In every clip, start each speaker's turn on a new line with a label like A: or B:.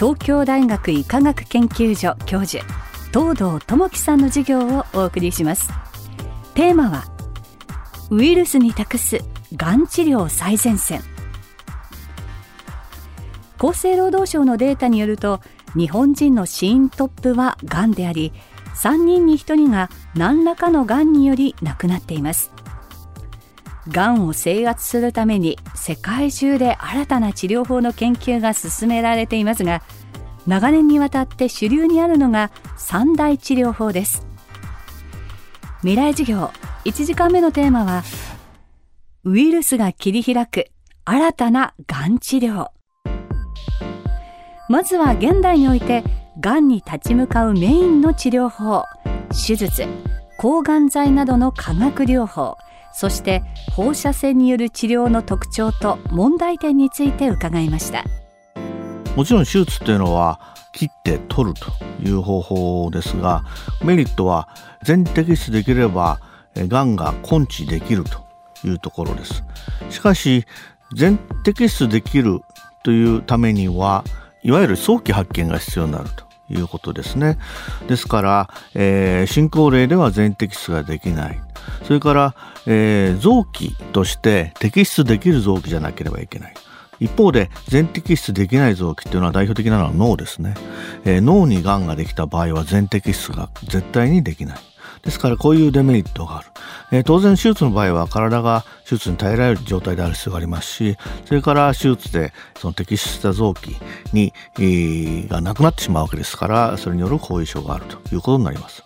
A: 東京大学医科学研究所教授東堂智樹さんの授業をお送りします。テーマはウイルスに託すがん治療最前線。厚生労働省のデータによると日本人の死因トップはがんであり3人に1人が何らかのがんにより亡くなっています。がんを制圧するために世界中で新たな治療法の研究が進められていますが長年にわたって主流にあるのが三大治療法です。未来授業1時間目のテーマはウイルスが切り開く新たながん治療。まずは現代においてがんに立ち向かうメインの治療法手術抗がん剤などの化学療法。そして放射線による治療の特徴と問題点について伺いました。
B: もちろん手術というのは切って取るという方法ですがメリットは全摘出できればがんが根治できるというところです。しかし全摘出できるというためにはいわゆる早期発見が必要になると。いうことですね。ですから、えー、進行例では全摘出ができない。それから、えー、臓器として摘出できる臓器じゃなければいけない。一方で全摘出できない臓器っていうのは代表的なのは脳ですね、えー、脳にがんができた場合は全摘出が絶対にできない。ですからこういうデメリットがある。えー、当然手術の場合は体が手術に耐えられる状態である必要がありますし、それから手術でその摘出した臓器に、えー、がなくなってしまうわけですから、それによる後遺症があるということになります。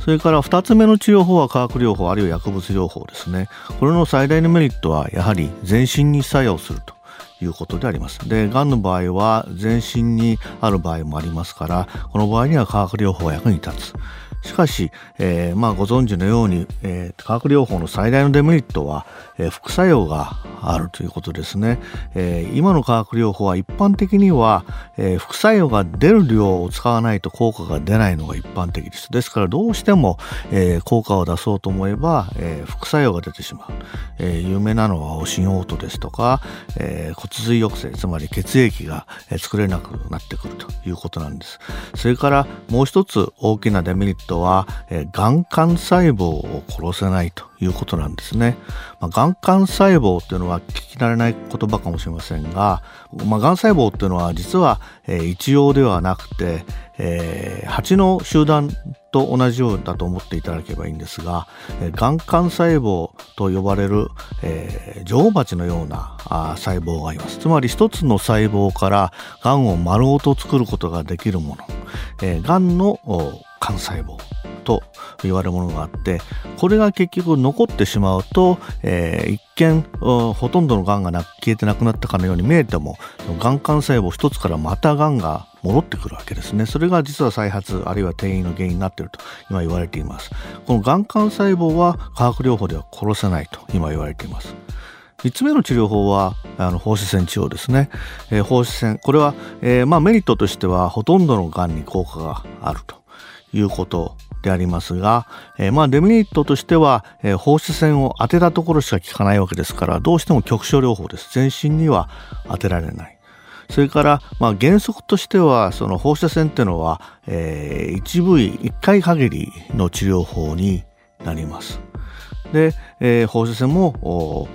B: それから2つ目の治療法は化学療法あるいは薬物療法ですね。これの最大のメリットはやはり全身に作用すると。いうことであります。で、がんの場合は全身にある場合もありますから、この場合には化学療法が役に立つ。しかし、えー、まあご存知のように、えー、化学療法の最大のデメリットは、えー、副作用があるということですね、えー、今の化学療法は一般的には、えー、副作用が出る量を使わないと効果が出ないのが一般的です。ですからどうしても、えー、効果を出そうと思えば、えー、副作用が出てしまう、えー、有名なのはオシンオートですとか、えー、骨髄抑制つまり血液が作れなくなってくるということなんです。それからもう一つ大きなデメリットは、えー、がん幹細胞を殺せないということなんですね。まあ、がん幹細胞っていうのは聞き慣れない言葉かもしれませんが、まあ、がん細胞っていうのは実は、えー、一様ではなくて、えー、蜂の集団と同じようだと思っていただければいいんですが、えー、がん幹細胞と呼ばれる、えー、女王蜂のようなあ細胞があります。つまり一つの細胞からがんを丸ごと作ることができるもの。えー、がんの幹細胞と言われるものがあってこれが結局残ってしまうと、えー、一見ほとんどのがんが消えてなくなったかのように見えてもがん幹細胞一つからまたがんが戻ってくるわけですね。それが実は再発あるいは転移の原因になっていると今言われています。このがん幹細胞は化学療法では殺せないと今言われています。3つ目の治療法はあの放射線治療ですね、えー、放射線これは、えー、まあ、メリットとしてはほとんどのがんに効果があると。いうことでありますが、えー、まあデメリットとしては、えー、放射線を当てたところしか効かないわけですからどうしても局所療法です全身には当てられないそれから、まあ、原則としてはその放射線っていうのは、えー、一部位一回限りの治療法になります。で、えー、放射線も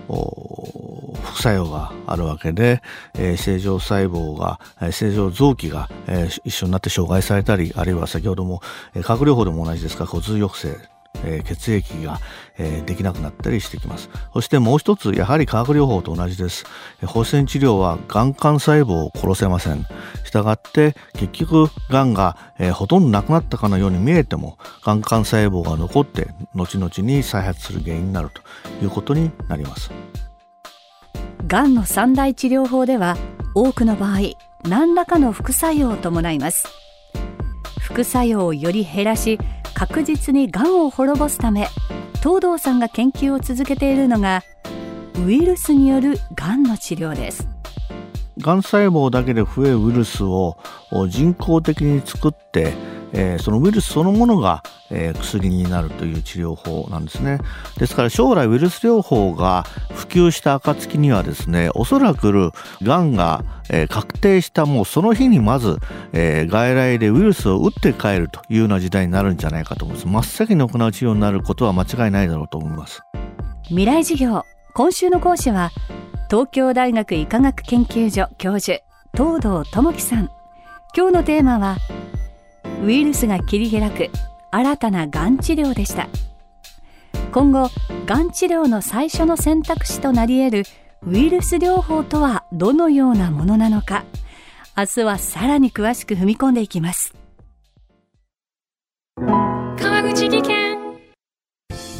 B: 作用があるわけで、えー、正常細胞が、正常臓器が、えー、一緒になって障害されたり、あるいは先ほども、えー、核療法でも同じですが骨髄抑制えー、血液が、えー、できなくなったりしてきます。そしてもう一つやはり化学療法と同じです。放射線治療はがん幹細胞を殺せません。したがって結局がんが、えー、ほとんどなくなったかのように見えてもがん幹細胞が残って後々に再発する原因になるということになります。
A: がんの三大治療法では多くの場合何らかの副作用を伴います。副作用をより減らし確実にがんを滅ぼすため東堂さんが研究を続けているのがウイルスによるがんの治療です。
B: がん細胞だけで増えるウイルスを人工的に作ってえー、そのウイルスそのものが、えー、薬になるという治療法なんですね。ですから将来ウイルス療法が普及した暁にはですねおそらくがんが、えー、確定したもうその日にまず、えー、外来でウイルスを打って帰るというような時代になるんじゃないかと思います。真っ先に行う治療になることは間違いないだろうと思います。
A: 未来授業今週の講師は東京大学医科学研究所教授東堂智樹さん。今日のテーマはウイルスが切り開く新たながん治療でした。今後がん治療の最初の選択肢となり得るウイルス療法とはどのようなものなのか明日はさらに詳しく踏み込んでいきます。
C: 川口技研。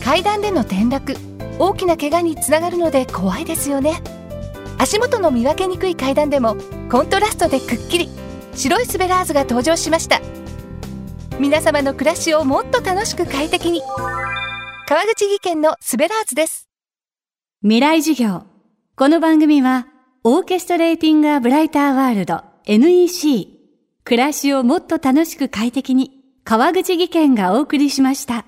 C: 階段での転落大きな怪我につながるので怖いですよね。足元の見分けにくい階段でもコントラストでくっきり。白いスベラーズが登場しました皆様の暮らしをもっと楽しく快適に。川口技研のスベラーズです。
A: 未来事業。この番組はオーケストレーティングアブライターワールド NEC 暮らしをもっと楽しく快適に川口技研がお送りしました。